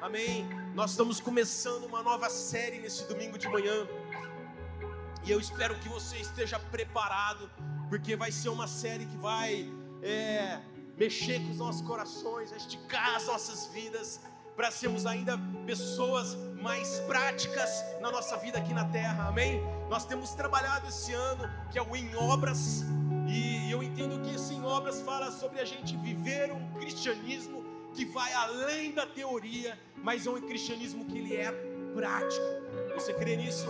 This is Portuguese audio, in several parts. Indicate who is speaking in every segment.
Speaker 1: Amém? Nós estamos começando uma nova série nesse domingo de manhã. E eu espero que você esteja preparado, porque vai ser uma série que vai é, mexer com os nossos corações, esticar as nossas vidas, para sermos ainda pessoas mais práticas na nossa vida aqui na terra, amém? Nós temos trabalhado esse ano, que é o Em Obras, e eu entendo que esse Em Obras fala sobre a gente viver um cristianismo que vai além da teoria, mas é um cristianismo que ele é prático. Você crê nisso?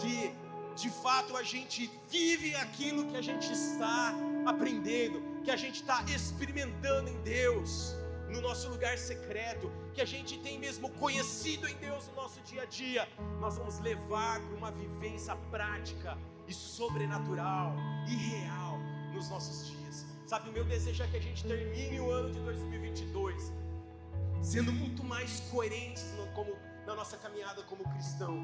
Speaker 1: Que de fato a gente vive aquilo que a gente está aprendendo, que a gente está experimentando em Deus, no nosso lugar secreto, que a gente tem mesmo conhecido em Deus no nosso dia a dia, nós vamos levar para uma vivência prática e sobrenatural e real nos nossos dias. Sabe, o meu desejo é que a gente termine o ano de 2022 sendo muito mais coerentes no, como, na nossa caminhada como cristão.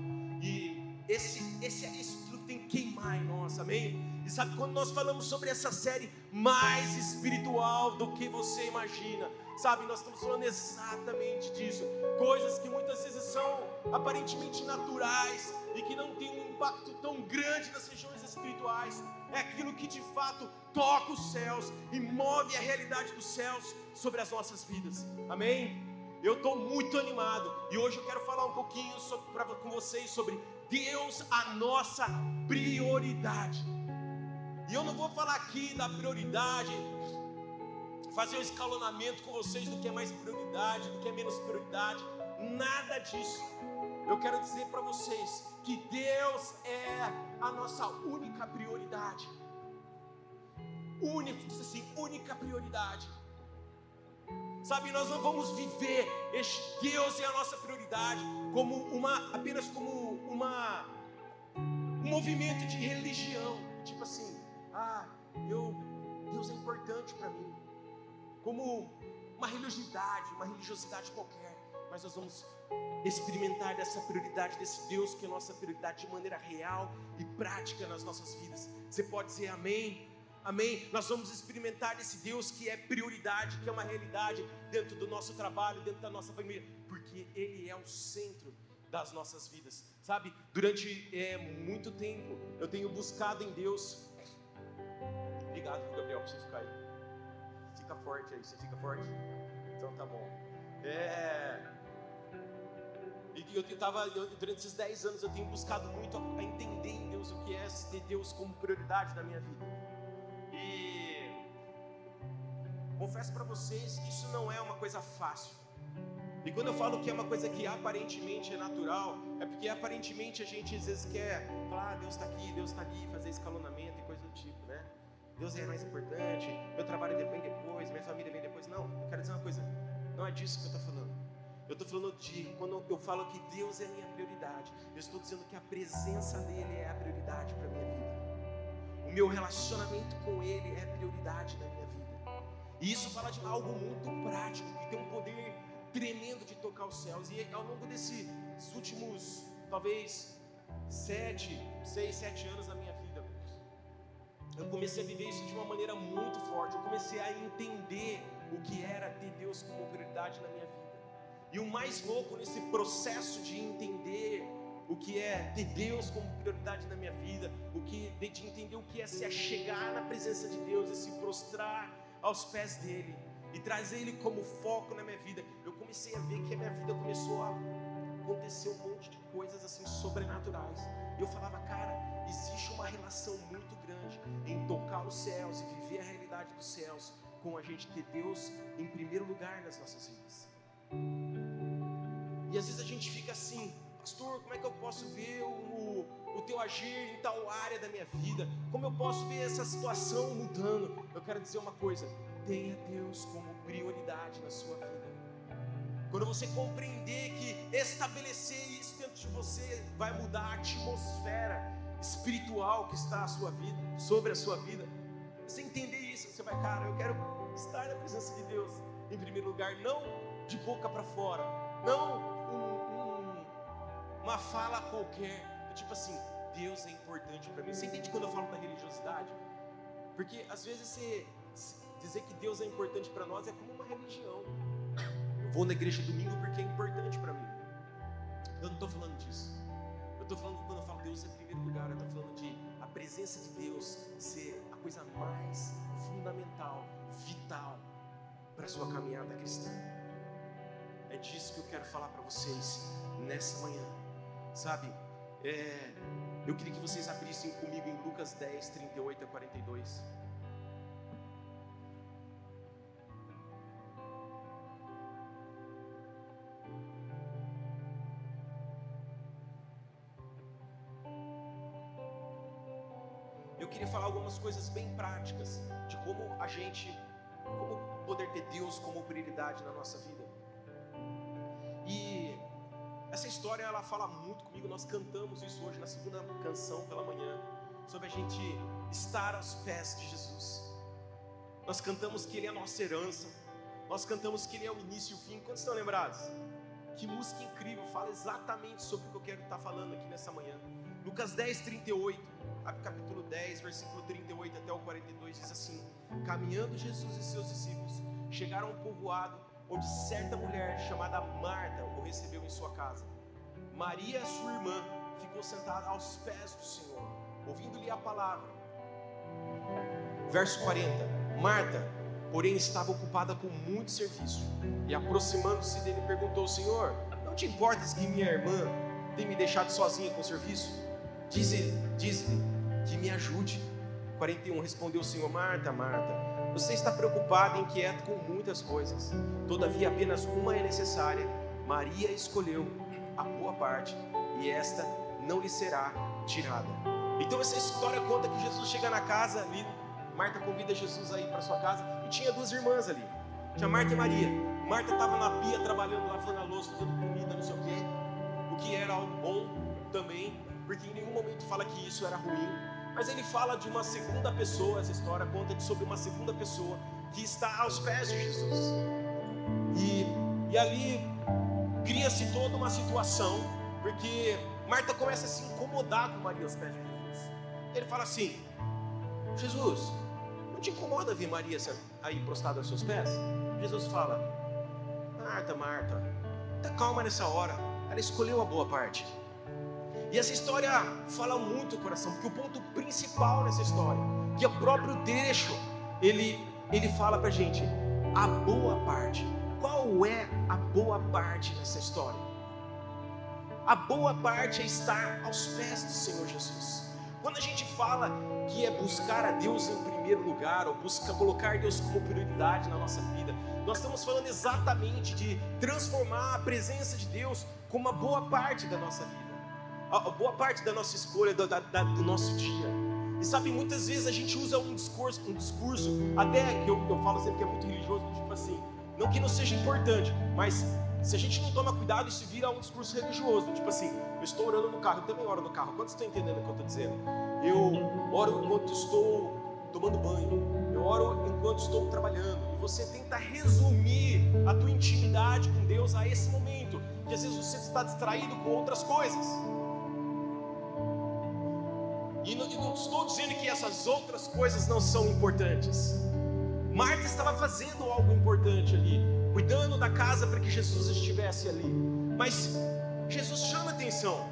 Speaker 1: E esse, esse isso que tem que queimar em nós, amém? E sabe quando nós falamos sobre essa série mais espiritual do que você imagina? Sabe, nós estamos falando exatamente disso. Coisas que muitas vezes são aparentemente naturais e que não têm um impacto tão grande nas regiões espirituais. É aquilo que de fato toca os céus e move a realidade dos céus sobre as nossas vidas. Amém? Eu estou muito animado e hoje eu quero falar um pouquinho sobre, pra, com vocês sobre Deus, a nossa prioridade. E eu não vou falar aqui da prioridade, fazer um escalonamento com vocês do que é mais prioridade, do que é menos prioridade, nada disso. Eu quero dizer para vocês que Deus é a nossa única prioridade. Única, diz assim, única prioridade. Sabe, nós não vamos viver este Deus é a nossa prioridade como uma apenas como uma um movimento de religião, tipo assim, ah, eu Deus é importante para mim. Como uma religiosidade, uma religiosidade qualquer, mas nós vamos experimentar dessa prioridade desse Deus que é a nossa prioridade de maneira real e prática nas nossas vidas. Você pode dizer amém? Amém? Nós vamos experimentar esse Deus que é prioridade, que é uma realidade dentro do nosso trabalho, dentro da nossa família, porque Ele é o centro das nossas vidas, sabe? Durante é, muito tempo eu tenho buscado em Deus. Obrigado, Gabriel, por você ficar aí. Fica forte aí, você fica forte? Então tá bom. É. E eu estava, durante esses 10 anos, eu tenho buscado muito a entender em Deus o que é ter Deus como prioridade na minha vida. Confesso para vocês que isso não é uma coisa fácil. E quando eu falo que é uma coisa que aparentemente é natural, é porque aparentemente a gente às vezes quer falar, ah, Deus está aqui, Deus está ali, fazer escalonamento e coisa do tipo, né? Deus é mais importante, meu trabalho vem depois, minha família vem depois. Não, eu quero dizer uma coisa, não é disso que eu estou falando. Eu estou falando de quando eu falo que Deus é a minha prioridade, eu estou dizendo que a presença dEle é a prioridade para a minha vida. O meu relacionamento com Ele é prioridade na minha vida. E isso fala de algo muito prático, que tem um poder tremendo de tocar os céus. E ao longo desses últimos, talvez, sete, seis, sete anos da minha vida, eu comecei a viver isso de uma maneira muito forte. Eu comecei a entender o que era ter Deus como prioridade na minha vida. E o mais louco nesse processo de entender o que é ter Deus como prioridade na minha vida, o que de entender o que é se achegar na presença de Deus e se prostrar aos pés dele e trazer ele como foco na minha vida. Eu comecei a ver que a minha vida começou a acontecer um monte de coisas assim sobrenaturais. Eu falava, cara, existe uma relação muito grande em tocar os céus e viver a realidade dos céus com a gente ter Deus em primeiro lugar nas nossas vidas. E às vezes a gente fica assim, pastor, como é que eu posso ver o, o teu agir em tal área da minha vida? Como eu posso ver essa situação mudando? Eu quero dizer uma coisa: tenha Deus como prioridade na sua vida. Quando você compreender que estabelecer isso dentro de você vai mudar a atmosfera espiritual que está a sua vida, sobre a sua vida. Você entender isso, você vai, cara, eu quero estar na presença de Deus em primeiro lugar, não de boca para fora, não uma fala qualquer, tipo assim, Deus é importante para mim. Você entende quando eu falo da religiosidade? Porque às vezes você, dizer que Deus é importante para nós é como uma religião. Eu vou na igreja domingo porque é importante para mim. Eu não estou falando disso. Eu estou falando quando eu falo Deus é primeiro lugar, eu estou falando de a presença de Deus ser a coisa mais fundamental, vital para a sua caminhada cristã. É disso que eu quero falar para vocês nessa manhã sabe? É, eu queria que vocês abrissem comigo em Lucas 10, 38 a 42. Eu queria falar algumas coisas bem práticas de como a gente, como poder ter Deus como prioridade na nossa vida. Essa história ela fala muito comigo. Nós cantamos isso hoje na segunda canção pela manhã, sobre a gente estar aos pés de Jesus. Nós cantamos que Ele é a nossa herança. Nós cantamos que Ele é o início e o fim. Quantos estão lembrados? Que música incrível, fala exatamente sobre o que eu quero estar falando aqui nessa manhã. Lucas 10, 38, capítulo 10, versículo 38 até o 42, diz assim: Caminhando Jesus e seus discípulos chegaram ao povoado onde certa mulher chamada Marta o recebeu em sua casa. Maria, sua irmã, ficou sentada aos pés do Senhor, ouvindo-lhe a palavra. Verso 40: Marta, porém, estava ocupada com muito serviço, e aproximando-se dele, perguntou: Senhor, não te importas que minha irmã tenha me deixado sozinha com o serviço? Diz-lhe diz que me ajude. 41 Respondeu o Senhor: Marta, Marta você está preocupado e inquieto com muitas coisas, todavia apenas uma é necessária. Maria escolheu a boa parte, e esta não lhe será tirada. Então essa história conta que Jesus chega na casa ali, Marta convida Jesus aí para sua casa, e tinha duas irmãs ali, tinha Marta e Maria. Marta estava na pia trabalhando, lavando a louça, fazendo comida, não sei o quê, o que era algo bom também, porque em nenhum momento fala que isso era ruim. Mas ele fala de uma segunda pessoa, essa história conta sobre uma segunda pessoa que está aos pés de Jesus. E, e ali cria-se toda uma situação, porque Marta começa a se incomodar com Maria aos pés de Jesus. Ele fala assim: Jesus, não te incomoda ver Maria aí prostrada aos seus pés? Jesus fala: Marta, Marta, tá calma nessa hora. Ela escolheu a boa parte. E essa história fala muito o coração, porque o ponto principal nessa história, que é o próprio trecho, ele, ele fala pra gente a boa parte. Qual é a boa parte nessa história? A boa parte é estar aos pés do Senhor Jesus. Quando a gente fala que é buscar a Deus em primeiro lugar, ou busca colocar Deus como prioridade na nossa vida, nós estamos falando exatamente de transformar a presença de Deus como uma boa parte da nossa vida boa parte da nossa escolha, do, da, do nosso dia. E sabe, muitas vezes a gente usa um discurso, um discurso até que eu, eu falo sempre que é muito religioso, tipo assim, não que não seja importante, mas se a gente não toma cuidado, isso vira um discurso religioso. Tipo assim, eu estou orando no carro, eu também oro no carro. Quantos estão entendendo o que eu estou dizendo? Eu oro enquanto estou tomando banho, eu oro enquanto estou trabalhando. E você tenta resumir a tua intimidade com Deus a esse momento, que às vezes você está distraído com outras coisas. E não, e não estou dizendo que essas outras coisas não são importantes. Marta estava fazendo algo importante ali, cuidando da casa para que Jesus estivesse ali. Mas Jesus chama atenção.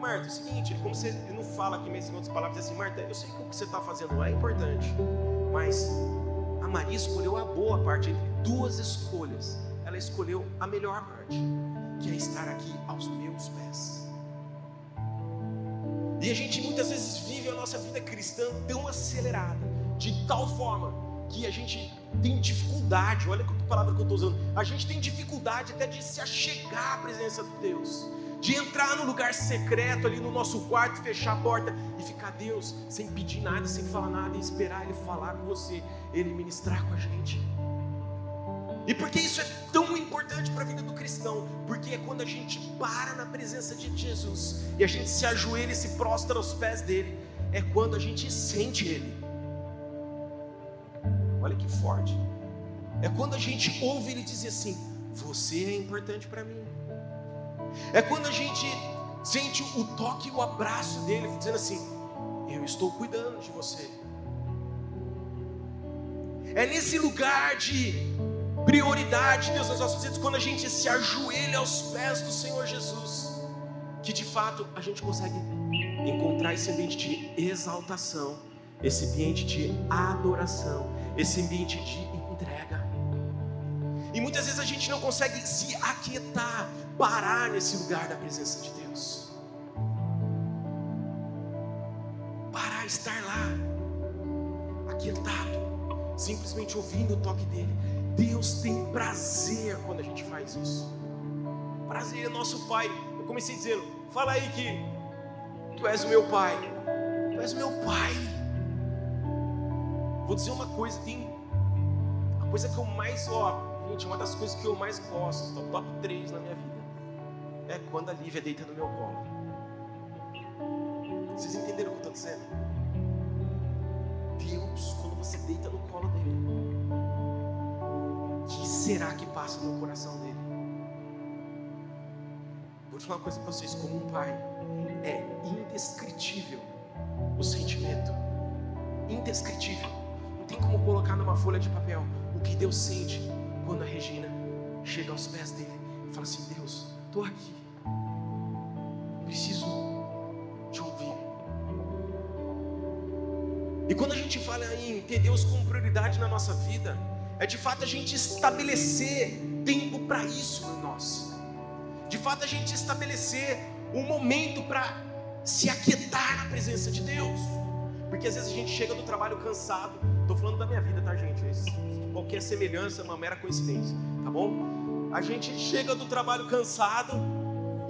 Speaker 1: Marta, é o seguinte, como você não fala aqui mesmo em outras palavras, assim, Marta, eu sei que o que você está fazendo é importante, mas a Maria escolheu a boa parte entre duas escolhas. Ela escolheu a melhor parte, que é estar aqui aos meus pés. E a gente muitas vezes vive a nossa vida cristã tão acelerada, de tal forma que a gente tem dificuldade, olha a palavra que eu estou usando, a gente tem dificuldade até de se achegar à presença de Deus, de entrar no lugar secreto ali no nosso quarto, fechar a porta e ficar Deus sem pedir nada, sem falar nada, e esperar Ele falar com você, Ele ministrar com a gente. E por que isso é tão importante para a vida do cristão? Porque é quando a gente para na presença de Jesus e a gente se ajoelha e se prostra aos pés dele, é quando a gente sente ele. Olha que forte. É quando a gente ouve ele dizer assim: Você é importante para mim. É quando a gente sente o toque e o abraço dele, dizendo assim: Eu estou cuidando de você. É nesse lugar de prioridade, Deus, nas nossas vidas, quando a gente se ajoelha aos pés do Senhor Jesus, que de fato a gente consegue encontrar esse ambiente de exaltação, esse ambiente de adoração, esse ambiente de entrega. E muitas vezes a gente não consegue se aquietar, parar nesse lugar da presença de Deus. Parar, estar lá, simplesmente ouvindo o toque dele. Deus tem prazer quando a gente faz isso. Prazer é nosso Pai. Eu comecei dizendo: fala aí que tu és o meu Pai. Tu és o meu Pai. Vou dizer uma coisa: tem a coisa que eu mais, ó, gente, uma das coisas que eu mais gosto, top 3 na minha vida, é quando a Lívia deita no meu colo. Vocês entenderam o que eu estou dizendo? Deus, quando você deita no colo será que passa no coração dele? Vou te falar uma coisa para vocês, como um pai, é indescritível o sentimento. Indescritível. Não tem como colocar numa folha de papel o que Deus sente quando a Regina chega aos pés dele e fala assim: Deus, estou aqui, preciso te ouvir. E quando a gente fala em ter Deus como prioridade na nossa vida, é de fato a gente estabelecer tempo para isso em nós. De fato a gente estabelecer um momento para se aquietar na presença de Deus. Porque às vezes a gente chega do trabalho cansado. Estou falando da minha vida, tá, gente? Qualquer semelhança é uma mera coincidência, tá bom? A gente chega do trabalho cansado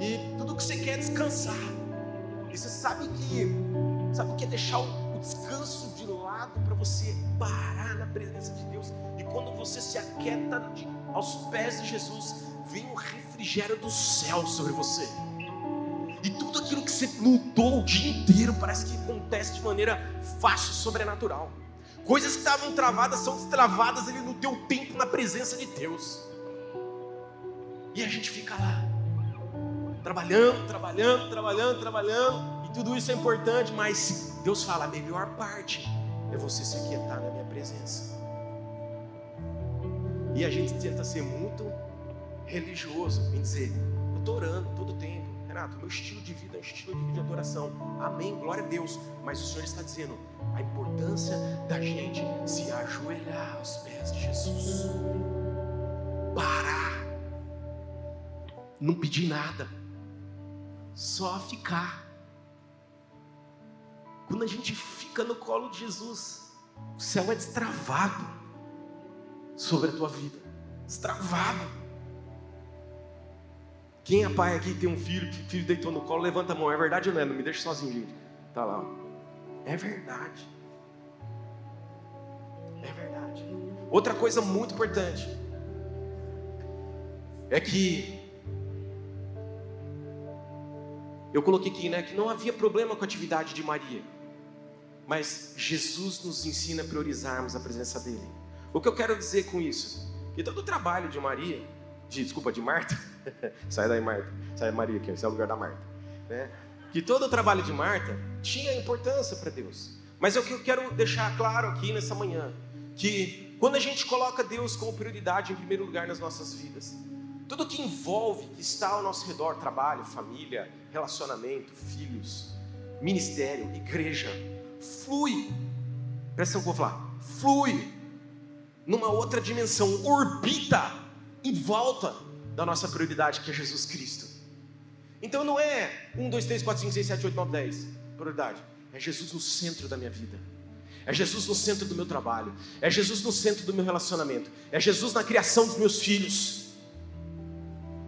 Speaker 1: e tudo que você quer é descansar. E você sabe que sabe o que é deixar o descanso para você parar na presença de Deus. E quando você se aquieta aos pés de Jesus, vem um refrigério do céu sobre você. E tudo aquilo que você lutou o dia inteiro parece que acontece de maneira fácil, sobrenatural. Coisas que estavam travadas são destravadas ali no teu tempo, na presença de Deus. E a gente fica lá, trabalhando, trabalhando, trabalhando, trabalhando, e tudo isso é importante, mas Deus fala: a melhor parte é você se aquietar na minha presença. E a gente tenta ser muito religioso em dizer: eu estou orando todo tempo, Renato, meu estilo de vida é um estilo de vida de adoração. Amém, glória a Deus. Mas o Senhor está dizendo a importância da gente se ajoelhar aos pés de Jesus. Parar. Não pedir nada. Só ficar. Quando a gente fica no colo de Jesus, o céu é destravado sobre a tua vida. Destravado. Quem é pai aqui tem um filho, que o filho deitou no colo, levanta a mão. É verdade ou não é? Não me deixa sozinho, gente. Tá lá. É verdade. É verdade. Outra coisa muito importante é que eu coloquei aqui, né, que não havia problema com a atividade de Maria. Mas Jesus nos ensina a priorizarmos a presença dele. O que eu quero dizer com isso? Que todo o trabalho de Maria, de, desculpa, de Marta, sai daí, Marta. Sai Maria aqui, esse é o lugar da Marta. Né? Que todo o trabalho de Marta tinha importância para Deus. Mas é o que eu quero deixar claro aqui nessa manhã: que quando a gente coloca Deus como prioridade em primeiro lugar nas nossas vidas, tudo que envolve, que está ao nosso redor trabalho, família, relacionamento, filhos, ministério, igreja flui. Presta atenção que eu vou falar. Flui numa outra dimensão, orbita em volta da nossa prioridade, que é Jesus Cristo. Então não é 1, 2, 3, 4, 5, 6, 7, 8, 9, 10 prioridade. É Jesus no centro da minha vida. É Jesus no centro do meu trabalho. É Jesus no centro do meu relacionamento. É Jesus na criação dos meus filhos.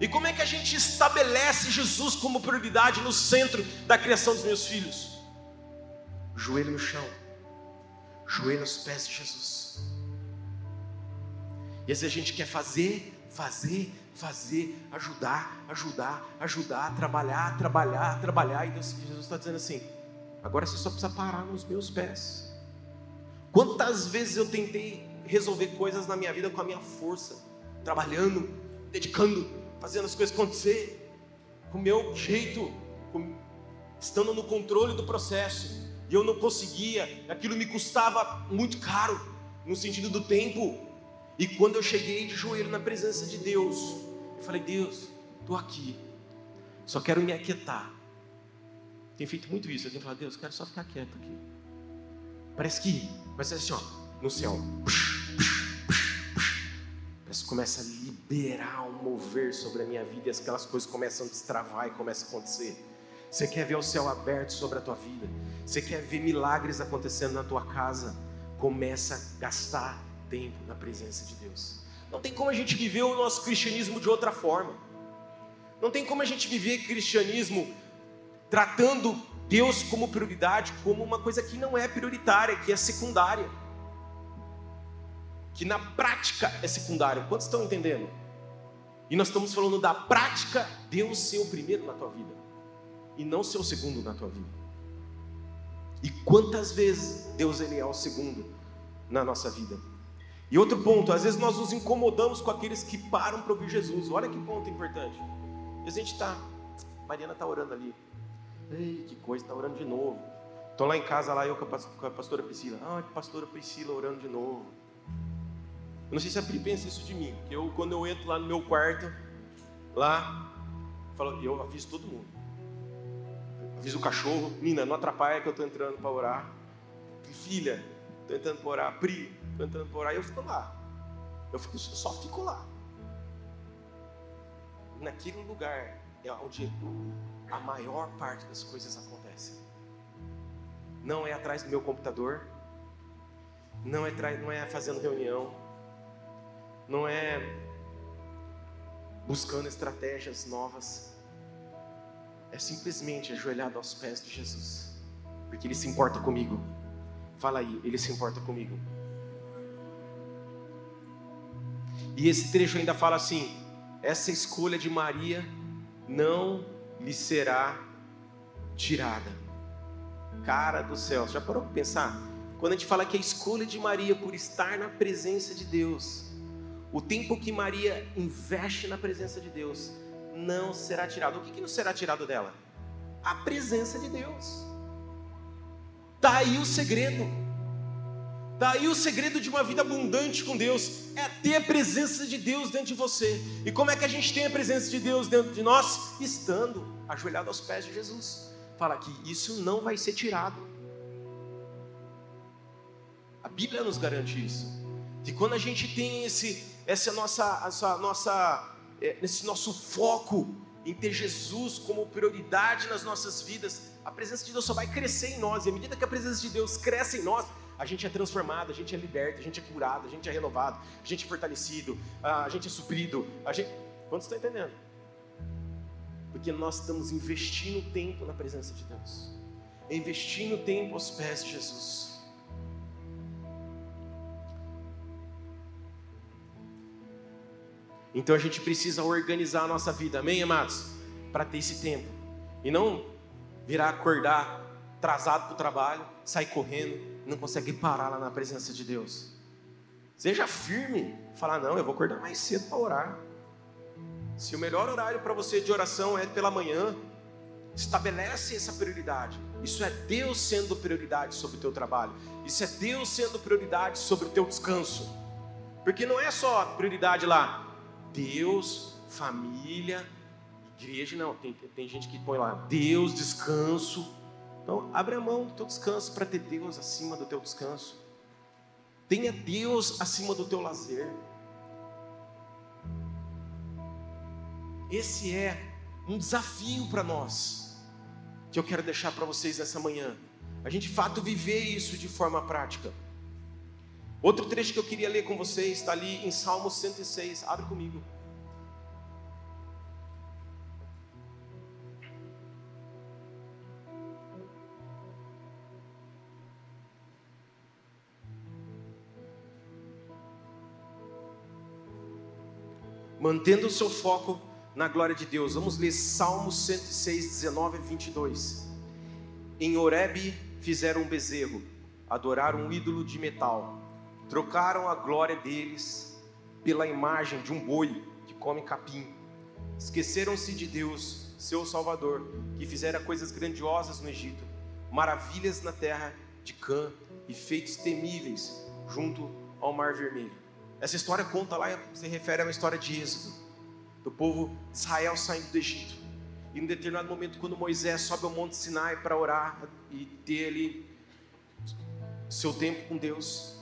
Speaker 1: E como é que a gente estabelece Jesus como prioridade no centro da criação dos meus filhos? Joelho no chão, joelho aos pés de Jesus. E às vezes a gente quer fazer, fazer, fazer, ajudar, ajudar, ajudar, trabalhar, trabalhar, trabalhar. E Deus, Jesus está dizendo assim: agora você só precisa parar nos meus pés. Quantas vezes eu tentei resolver coisas na minha vida com a minha força, trabalhando, dedicando, fazendo as coisas acontecer, com o meu jeito, com, estando no controle do processo, e eu não conseguia, aquilo me custava muito caro, no sentido do tempo. E quando eu cheguei de joelho na presença de Deus, eu falei: Deus, estou aqui, só quero me aquietar. tenho feito muito isso. Eu tenho falado, Deus, quero só ficar quieto aqui. Parece que, vai ser assim, ó, no céu. Parece que começa a liberar um mover sobre a minha vida e aquelas coisas começam a destravar e começam a acontecer. Você quer ver o céu aberto sobre a tua vida? Você quer ver milagres acontecendo na tua casa? Começa a gastar tempo na presença de Deus. Não tem como a gente viver o nosso cristianismo de outra forma. Não tem como a gente viver cristianismo tratando Deus como prioridade, como uma coisa que não é prioritária, que é secundária. Que na prática é secundário. Quantos estão entendendo? E nós estamos falando da prática, Deus ser o primeiro na tua vida e não ser o segundo na tua vida. E quantas vezes Deus ele é o segundo na nossa vida? E outro ponto, às vezes nós nos incomodamos com aqueles que param para ouvir Jesus. Olha que ponto importante. E a gente está, Mariana está orando ali. Ei, que coisa, está orando de novo. Estou lá em casa, lá eu com a pastora Priscila. Ah, pastora Priscila orando de novo. Eu não sei se a Pri pensa isso de mim. Eu, quando eu entro lá no meu quarto, lá, eu aviso todo mundo. Aviso o cachorro, Nina, não atrapalha que eu estou entrando para orar. Filha, estou entrando para orar. Pri, estou entrando para orar. E eu fico lá. Eu fico, só fico lá. Naquele lugar é onde a maior parte das coisas acontecem. Não é atrás do meu computador, não é, não é fazendo reunião, não é buscando estratégias novas, é simplesmente ajoelhado aos pés de Jesus, porque Ele se importa comigo. Fala aí, Ele se importa comigo. E esse trecho ainda fala assim: essa escolha de Maria não lhe será tirada. Cara do céu, já parou para pensar? Quando a gente fala que a escolha de Maria por estar na presença de Deus, o tempo que Maria investe na presença de Deus não será tirado. O que, que não será tirado dela? A presença de Deus. Está aí o segredo. Está aí o segredo de uma vida abundante com Deus. É ter a presença de Deus dentro de você. E como é que a gente tem a presença de Deus dentro de nós? Estando ajoelhado aos pés de Jesus. Fala que isso não vai ser tirado. A Bíblia nos garante isso. Que quando a gente tem esse essa nossa, essa nossa, é, esse nosso foco em ter Jesus como prioridade nas nossas vidas, a presença de Deus só vai crescer em nós. E à medida que a presença de Deus cresce em nós, a gente é transformado, a gente é liberto, a gente é curado, a gente é renovado, a gente é fortalecido, a gente é suprido. A gente... Quantos estão entendendo? Porque nós estamos investindo tempo na presença de Deus, investindo tempo aos pés de Jesus. Então a gente precisa organizar a nossa vida, amém, amados? Para ter esse tempo. E não virar acordar atrasado para o trabalho, sair correndo, não consegue parar lá na presença de Deus. Seja firme, falar, não, eu vou acordar mais cedo para orar. Se o melhor horário para você de oração é pela manhã, estabelece essa prioridade. Isso é Deus sendo prioridade sobre o teu trabalho. Isso é Deus sendo prioridade sobre o teu descanso. Porque não é só prioridade lá, Deus, família, igreja, não. Tem, tem gente que põe lá Deus, descanso. Então, abre a mão do teu descanso para ter Deus acima do teu descanso. Tenha Deus acima do teu lazer. Esse é um desafio para nós, que eu quero deixar para vocês nessa manhã. A gente, de fato, viver isso de forma prática. Outro trecho que eu queria ler com vocês está ali em Salmo 106. Abre comigo. Mantendo o seu foco na glória de Deus. Vamos ler Salmo 106, 19 e 22. Em Horebe fizeram um bezerro, adoraram um ídolo de metal Trocaram a glória deles pela imagem de um boi que come capim. Esqueceram-se de Deus, seu Salvador, que fizera coisas grandiosas no Egito, maravilhas na terra de Cã e feitos temíveis junto ao Mar Vermelho. Essa história conta lá, se refere a uma história de Êxodo, do povo de Israel saindo do Egito. E em determinado momento, quando Moisés sobe ao Monte Sinai para orar e ter ali seu tempo com Deus,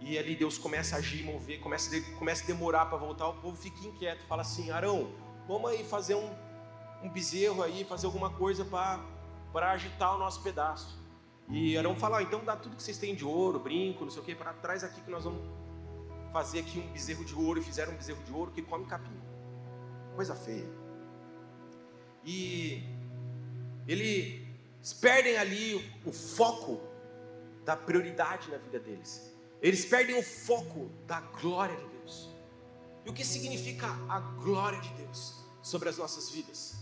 Speaker 1: e ali Deus começa a agir, mover, começa começa a demorar para voltar, o povo fica inquieto, fala assim: Arão, vamos aí fazer um, um bezerro aí, fazer alguma coisa para agitar o nosso pedaço. E Arão fala: ah, então dá tudo que vocês têm de ouro, brinco, não sei o que, para trás aqui que nós vamos fazer aqui um bezerro de ouro. E fizeram um bezerro de ouro que come capim. Coisa feia. E eles perdem ali o foco da prioridade na vida deles. Eles perdem o foco da glória de Deus. E o que significa a glória de Deus sobre as nossas vidas?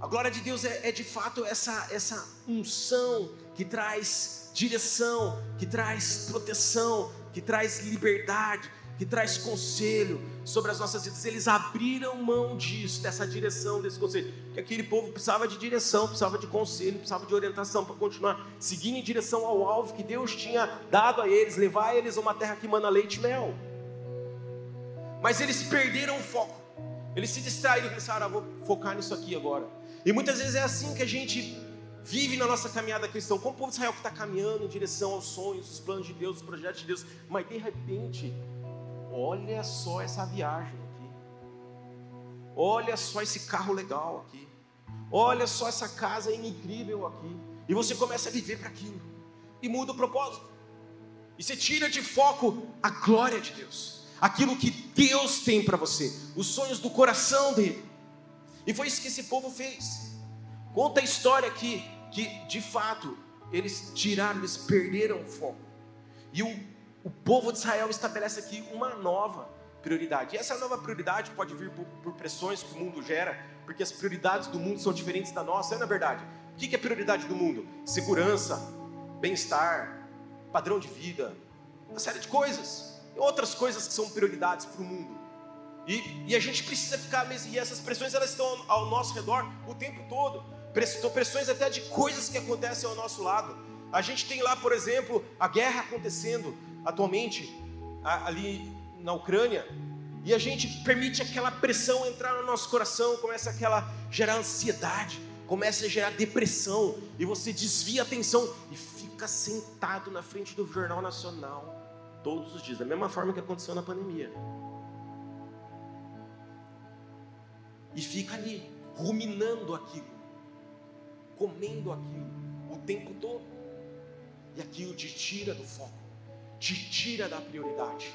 Speaker 1: A glória de Deus é, é, de fato essa, essa unção que traz direção, que traz proteção, que traz liberdade, que traz conselho sobre as nossas vidas. Eles abriram mão disso, dessa direção, desse conselho. Porque aquele povo precisava de direção, precisava de conselho, precisava de orientação para continuar seguindo em direção ao alvo que Deus tinha dado a eles, levar eles a uma terra que manda leite e mel. Mas eles perderam o foco. Eles se distraíram e pensaram, ah, vou focar nisso aqui agora. E muitas vezes é assim que a gente vive na nossa caminhada cristã, como o povo de Israel que está caminhando em direção aos sonhos, os planos de Deus, os projetos de Deus, mas de repente, olha só essa viagem aqui, olha só esse carro legal aqui, olha só essa casa incrível aqui, e você começa a viver para aquilo, e muda o propósito, e você tira de foco a glória de Deus, aquilo que Deus tem para você, os sonhos do coração dele. E foi isso que esse povo fez. Conta a história aqui que de fato eles tiraram, eles perderam o foco. E o, o povo de Israel estabelece aqui uma nova prioridade. E essa nova prioridade pode vir por, por pressões que o mundo gera, porque as prioridades do mundo são diferentes da nossa, é na verdade. O que é prioridade do mundo? Segurança, bem-estar, padrão de vida, uma série de coisas. E outras coisas que são prioridades para o mundo. E, e a gente precisa ficar, e essas pressões elas estão ao, ao nosso redor o tempo todo. Pressões até de coisas que acontecem ao nosso lado. A gente tem lá, por exemplo, a guerra acontecendo atualmente ali na Ucrânia, e a gente permite aquela pressão entrar no nosso coração, começa aquela gerar ansiedade, começa a gerar depressão, e você desvia a atenção e fica sentado na frente do Jornal Nacional todos os dias, da mesma forma que aconteceu na pandemia. e fica ali ruminando aquilo, comendo aquilo o tempo todo. E aquilo te tira do foco, te tira da prioridade.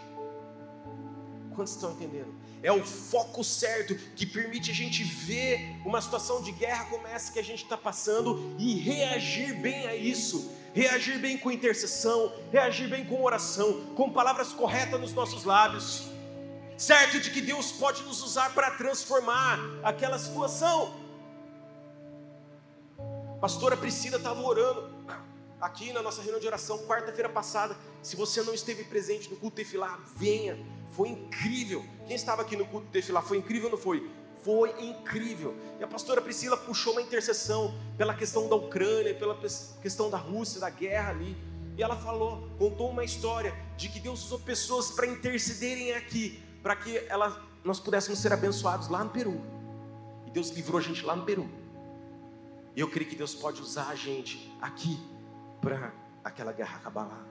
Speaker 1: Quantos estão entendendo? É o foco certo que permite a gente ver uma situação de guerra como essa que a gente está passando e reagir bem a isso. Reagir bem com intercessão, reagir bem com oração, com palavras corretas nos nossos lábios certo de que Deus pode nos usar para transformar aquela situação. pastora Priscila estava orando aqui na nossa reunião de oração, quarta-feira passada. Se você não esteve presente no culto Tefilá, venha. Foi incrível. Quem estava aqui no culto Tefilá, foi incrível ou não foi? Foi incrível. E a pastora Priscila puxou uma intercessão pela questão da Ucrânia, pela questão da Rússia, da guerra ali. E ela falou, contou uma história de que Deus usou pessoas para intercederem aqui para que ela, nós pudéssemos ser abençoados lá no Peru. E Deus livrou a gente lá no Peru. E eu creio que Deus pode usar a gente aqui para aquela guerra acabar lá.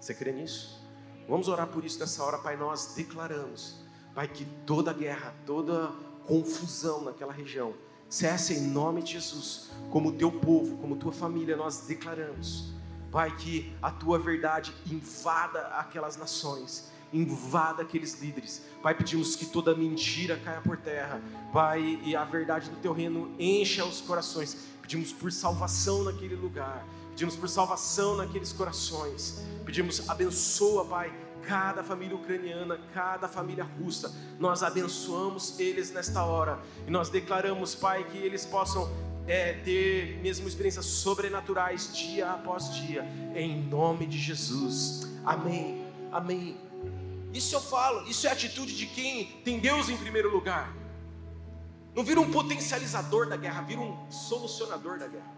Speaker 1: Você crê nisso? Vamos orar por isso nessa hora, Pai. Nós declaramos, Pai, que toda guerra, toda confusão naquela região cesse em nome de Jesus, como teu povo, como tua família, nós declaramos, Pai, que a tua verdade invada aquelas nações invada aqueles líderes. Pai, pedimos que toda mentira caia por terra. Pai, e a verdade do teu reino encha os corações. Pedimos por salvação naquele lugar. Pedimos por salvação naqueles corações. Pedimos, abençoa, Pai, cada família ucraniana, cada família russa. Nós abençoamos eles nesta hora. E nós declaramos, Pai, que eles possam é, ter mesmo experiências sobrenaturais dia após dia. Em nome de Jesus. Amém. Amém. Isso eu falo, isso é a atitude de quem tem Deus em primeiro lugar. Não vira um potencializador da guerra, vira um solucionador da guerra.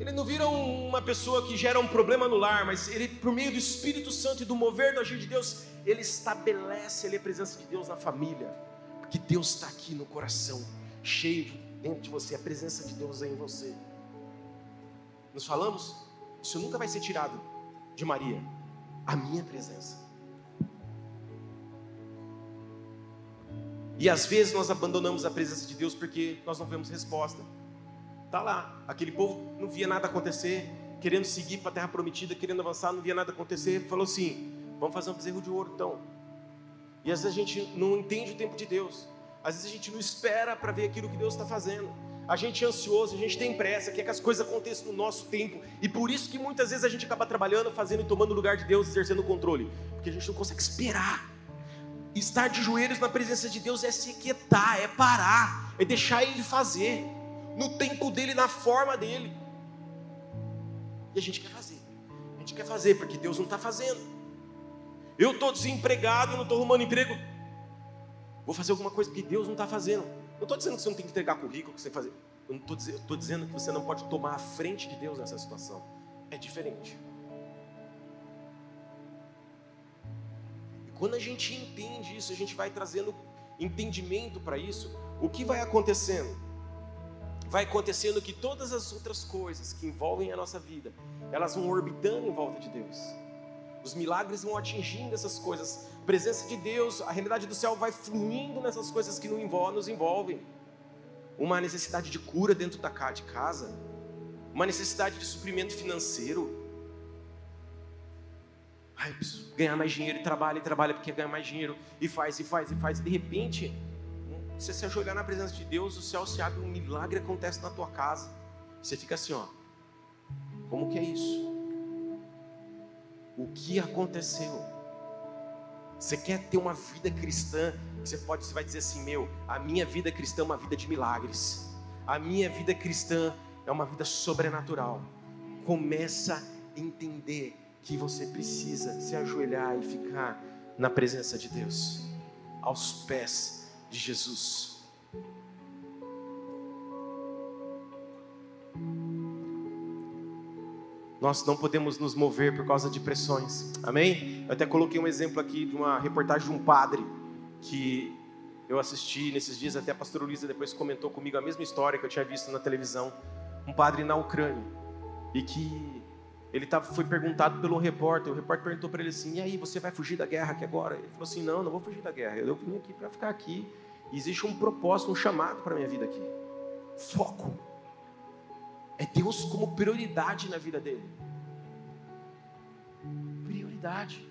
Speaker 1: Ele não vira uma pessoa que gera um problema no lar, mas ele, por meio do Espírito Santo e do mover do agir de Deus, ele estabelece ali a presença de Deus na família. que Deus está aqui no coração, cheio dentro de você, a presença de Deus é em você. Nos falamos? Isso nunca vai ser tirado de Maria, a minha presença. E às vezes nós abandonamos a presença de Deus porque nós não vemos resposta. Tá lá, aquele povo não via nada acontecer, querendo seguir para a terra prometida, querendo avançar, não via nada acontecer, falou assim: vamos fazer um bezerro de ouro então. E às vezes a gente não entende o tempo de Deus, às vezes a gente não espera para ver aquilo que Deus está fazendo. A gente é ansioso, a gente tem pressa, quer que as coisas aconteçam no nosso tempo, e por isso que muitas vezes a gente acaba trabalhando, fazendo e tomando o lugar de Deus, exercendo o controle, porque a gente não consegue esperar. Estar de joelhos na presença de Deus é se quietar, é parar, é deixar Ele fazer, no tempo dele, na forma dele. E a gente quer fazer. A gente quer fazer porque Deus não está fazendo. Eu estou desempregado, não estou arrumando emprego. Vou fazer alguma coisa porque Deus não está fazendo. Não estou dizendo que você não tem que entregar currículo, que você fazer. Eu não estou dizendo que você não pode tomar a frente de Deus nessa situação. É diferente. E quando a gente entende isso, a gente vai trazendo entendimento para isso. O que vai acontecendo? Vai acontecendo que todas as outras coisas que envolvem a nossa vida, elas vão orbitando em volta de Deus. Os milagres vão atingindo essas coisas. A presença de Deus, a realidade do céu vai fluindo nessas coisas que nos envolvem. Uma necessidade de cura dentro da de casa, uma necessidade de suprimento financeiro. Ai, preciso ganhar mais dinheiro e trabalha e trabalha porque ganha mais dinheiro e faz e faz e faz. E de repente, você se ajoelhar na presença de Deus, o céu se abre, um milagre acontece na tua casa. Você fica assim, ó. Como que é isso? O que aconteceu? Você quer ter uma vida cristã? Você pode, você vai dizer assim, meu, a minha vida cristã é uma vida de milagres. A minha vida cristã é uma vida sobrenatural. Começa a entender que você precisa se ajoelhar e ficar na presença de Deus, aos pés de Jesus. Nós não podemos nos mover por causa de pressões, amém? Eu até coloquei um exemplo aqui de uma reportagem de um padre que eu assisti nesses dias, até a pastora Luísa depois comentou comigo a mesma história que eu tinha visto na televisão. Um padre na Ucrânia, e que ele foi perguntado pelo repórter, o repórter perguntou para ele assim: e aí, você vai fugir da guerra aqui agora? Ele falou assim: não, não vou fugir da guerra, eu vim aqui para ficar aqui Existe um propósito, um chamado para minha vida aqui. Foco. É Deus como prioridade na vida dele. Prioridade.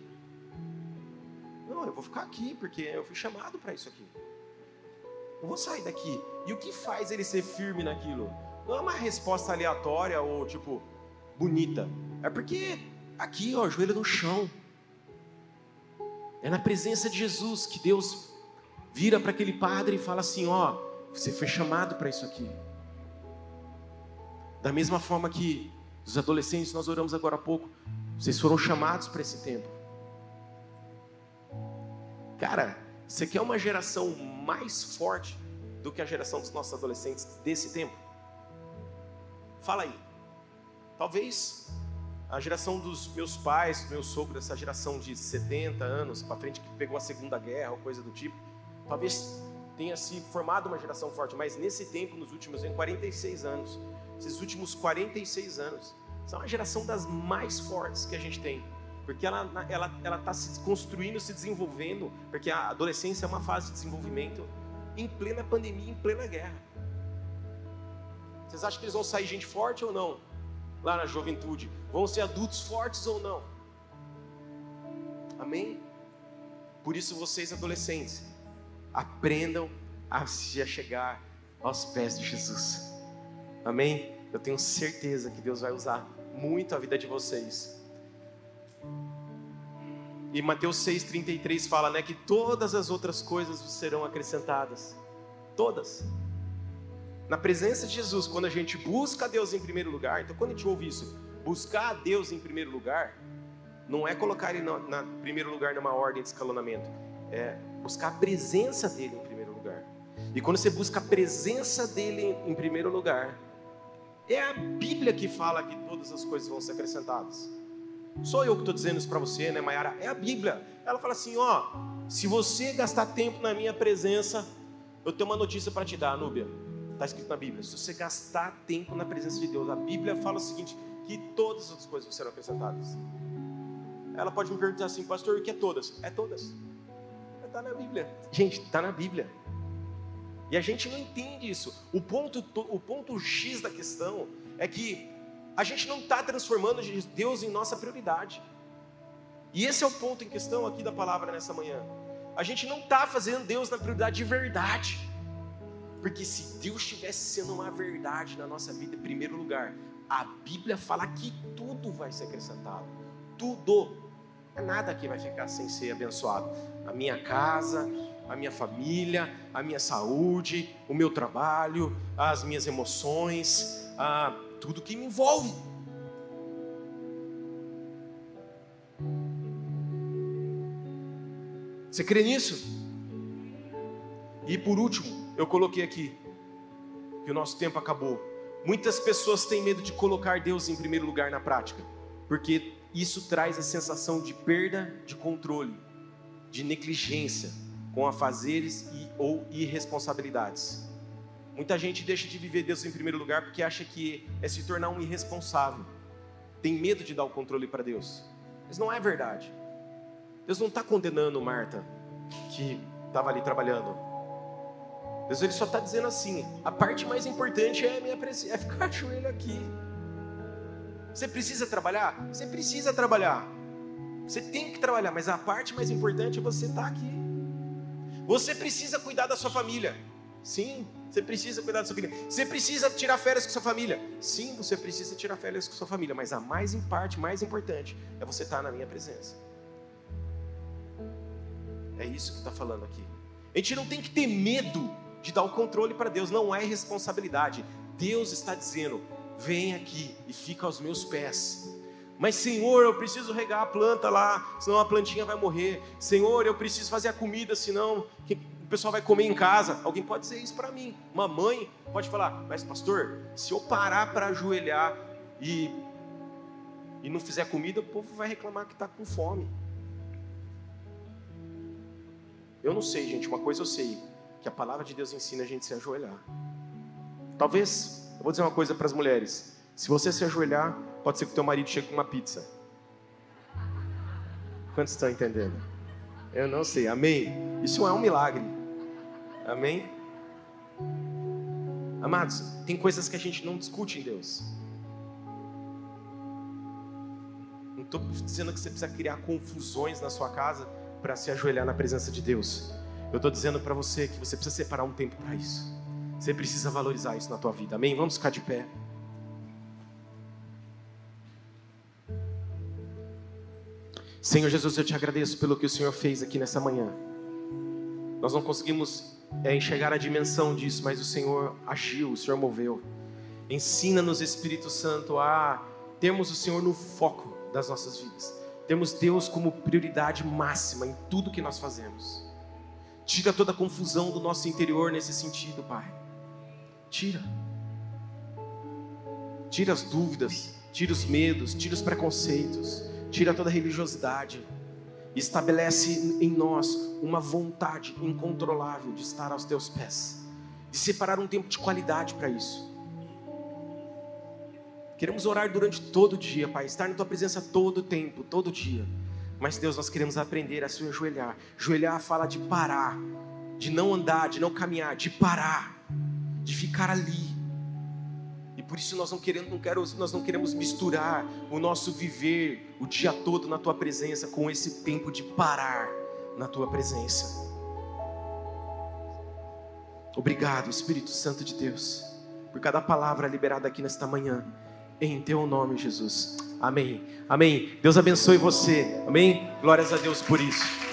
Speaker 1: Não, eu vou ficar aqui porque eu fui chamado para isso aqui. Não vou sair daqui. E o que faz ele ser firme naquilo? Não é uma resposta aleatória ou tipo bonita. É porque aqui, ó, joelho no chão. É na presença de Jesus que Deus vira para aquele padre e fala assim: Ó, você foi chamado para isso aqui. Da mesma forma que os adolescentes, nós oramos agora há pouco, vocês foram chamados para esse tempo. Cara, você quer uma geração mais forte do que a geração dos nossos adolescentes desse tempo? Fala aí. Talvez a geração dos meus pais, meu sogro, essa geração de 70 anos para frente que pegou a Segunda Guerra ou coisa do tipo, Talvez tenha se formado uma geração forte, mas nesse tempo, nos últimos em 46 anos, esses últimos 46 anos, são a geração das mais fortes que a gente tem. Porque ela está ela, ela tá se construindo, se desenvolvendo, porque a adolescência é uma fase de desenvolvimento em plena pandemia, em plena guerra. Vocês acham que eles vão sair gente forte ou não? Lá na juventude. Vão ser adultos fortes ou não? Amém? Por isso, vocês adolescentes, aprendam a se chegar aos pés de Jesus. Amém? Eu tenho certeza que Deus vai usar muito a vida de vocês. E Mateus 6,33 fala né, que todas as outras coisas serão acrescentadas. Todas. Na presença de Jesus, quando a gente busca a Deus em primeiro lugar, então quando a gente ouve isso, buscar a Deus em primeiro lugar, não é colocar Ele na primeiro lugar numa ordem de escalonamento, é buscar a presença dele em primeiro lugar. E quando você busca a presença dele em primeiro lugar, é a Bíblia que fala que todas as coisas vão ser acrescentadas. Sou eu que estou dizendo isso para você, né, Mayara? É a Bíblia. Ela fala assim: ó, se você gastar tempo na minha presença, Eu tenho uma notícia para te dar, Núbia. Está escrito na Bíblia. Se você gastar tempo na presença de Deus, a Bíblia fala o seguinte: que todas as coisas serão acrescentadas. Ela pode me perguntar assim, pastor, o que é todas? É todas. Está na Bíblia. Gente, está na Bíblia. E a gente não entende isso. O ponto, o ponto X da questão é que a gente não está transformando Deus em nossa prioridade. E esse é o ponto em questão aqui da palavra nessa manhã. A gente não está fazendo Deus na prioridade de verdade. Porque se Deus estivesse sendo uma verdade na nossa vida em primeiro lugar, a Bíblia fala que tudo vai ser acrescentado. Tudo. É nada que vai ficar sem ser abençoado. A minha casa, a minha família, a minha saúde, o meu trabalho, as minhas emoções, a, tudo que me envolve. Você crê nisso? E por último, eu coloquei aqui que o nosso tempo acabou. Muitas pessoas têm medo de colocar Deus em primeiro lugar na prática, porque isso traz a sensação de perda de controle, de negligência com afazeres e, ou irresponsabilidades. Muita gente deixa de viver Deus em primeiro lugar porque acha que é se tornar um irresponsável. Tem medo de dar o controle para Deus. Mas não é verdade. Deus não está condenando Marta, que estava ali trabalhando. Deus ele só está dizendo assim: a parte mais importante é, minha, é ficar joelho aqui. Você precisa trabalhar? Você precisa trabalhar. Você tem que trabalhar, mas a parte mais importante é você estar tá aqui. Você precisa cuidar da sua família. Sim, você precisa cuidar da sua família. Você precisa tirar férias com sua família. Sim, você precisa tirar férias com sua família. Mas a mais em parte, mais importante, é você estar tá na minha presença. É isso que está falando aqui. A gente não tem que ter medo de dar o controle para Deus, não é responsabilidade. Deus está dizendo: vem aqui e fica aos meus pés. Mas, Senhor, eu preciso regar a planta lá, senão a plantinha vai morrer. Senhor, eu preciso fazer a comida, senão o pessoal vai comer em casa. Alguém pode dizer isso para mim. Uma mãe pode falar: Mas, pastor, se eu parar para ajoelhar e, e não fizer comida, o povo vai reclamar que está com fome. Eu não sei, gente, uma coisa eu sei, que a palavra de Deus ensina a gente a se ajoelhar. Talvez, eu vou dizer uma coisa para as mulheres: se você se ajoelhar, pode ser que o teu marido chegue com uma pizza. Quantos estão entendendo? Eu não sei, amém? Isso é um milagre, amém? Amados, tem coisas que a gente não discute em Deus. Não estou dizendo que você precisa criar confusões na sua casa para se ajoelhar na presença de Deus. Eu estou dizendo para você que você precisa separar um tempo para isso. Você precisa valorizar isso na tua vida. Amém? Vamos ficar de pé. Senhor Jesus, eu te agradeço pelo que o Senhor fez aqui nessa manhã. Nós não conseguimos é, enxergar a dimensão disso, mas o Senhor agiu, o Senhor moveu. Ensina-nos, Espírito Santo, a termos o Senhor no foco das nossas vidas. Temos Deus como prioridade máxima em tudo que nós fazemos. Tira toda a confusão do nosso interior nesse sentido, Pai. Tira. Tira as dúvidas, tira os medos, tira os preconceitos, tira toda a religiosidade. Estabelece em nós uma vontade incontrolável de estar aos teus pés, de separar um tempo de qualidade para isso Queremos orar durante todo o dia, Pai, estar na tua presença todo o tempo, todo dia. Mas Deus, nós queremos aprender a se ajoelhar. Ajoelhar fala de parar, de não andar, de não caminhar, de parar, de ficar ali. E por isso nós não queremos, não quero, nós não queremos misturar o nosso viver o dia todo na tua presença com esse tempo de parar na tua presença. Obrigado, Espírito Santo de Deus, por cada palavra liberada aqui nesta manhã em teu nome, Jesus. Amém. Amém. Deus abençoe você. Amém. Glórias a Deus por isso.